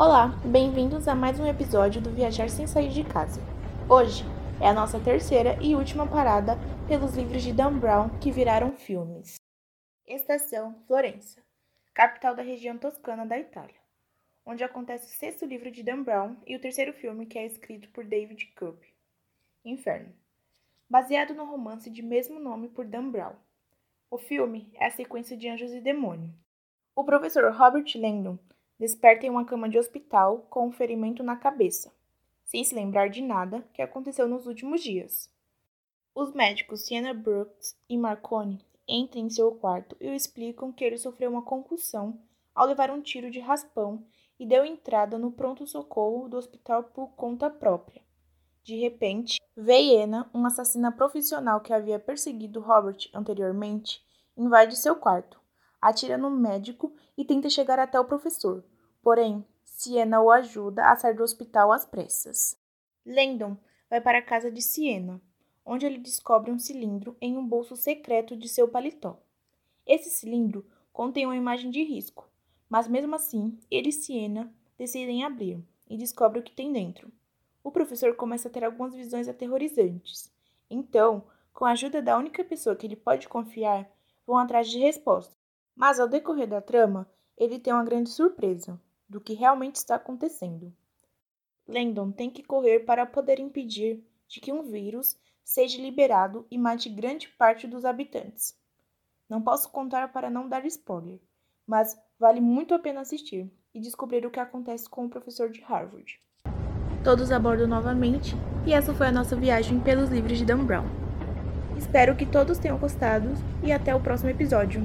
Olá, bem-vindos a mais um episódio do Viajar Sem Sair de Casa. Hoje é a nossa terceira e última parada pelos livros de Dan Brown que viraram filmes. Estação Florença, capital da região toscana da Itália, onde acontece o sexto livro de Dan Brown e o terceiro filme que é escrito por David Cope, Inferno, baseado no romance de mesmo nome por Dan Brown. O filme é a sequência de Anjos e Demônio. O professor Robert Langdon desperta em uma cama de hospital com um ferimento na cabeça, sem se lembrar de nada que aconteceu nos últimos dias. Os médicos Sienna Brooks e Marconi entram em seu quarto e o explicam que ele sofreu uma concussão ao levar um tiro de raspão e deu entrada no pronto-socorro do hospital por conta própria. De repente, Veiena, uma assassina profissional que havia perseguido Robert anteriormente, invade seu quarto atira no médico e tenta chegar até o professor. Porém, Siena o ajuda a sair do hospital às pressas. Landon vai para a casa de Siena, onde ele descobre um cilindro em um bolso secreto de seu paletó. Esse cilindro contém uma imagem de risco, mas mesmo assim, ele e Siena decidem abrir e descobre o que tem dentro. O professor começa a ter algumas visões aterrorizantes. Então, com a ajuda da única pessoa que ele pode confiar, vão atrás de respostas. Mas ao decorrer da trama, ele tem uma grande surpresa do que realmente está acontecendo. Landon tem que correr para poder impedir de que um vírus seja liberado e mate grande parte dos habitantes. Não posso contar para não dar spoiler, mas vale muito a pena assistir e descobrir o que acontece com o professor de Harvard. Todos a bordo novamente, e essa foi a nossa viagem pelos livros de Dan Brown. Espero que todos tenham gostado e até o próximo episódio.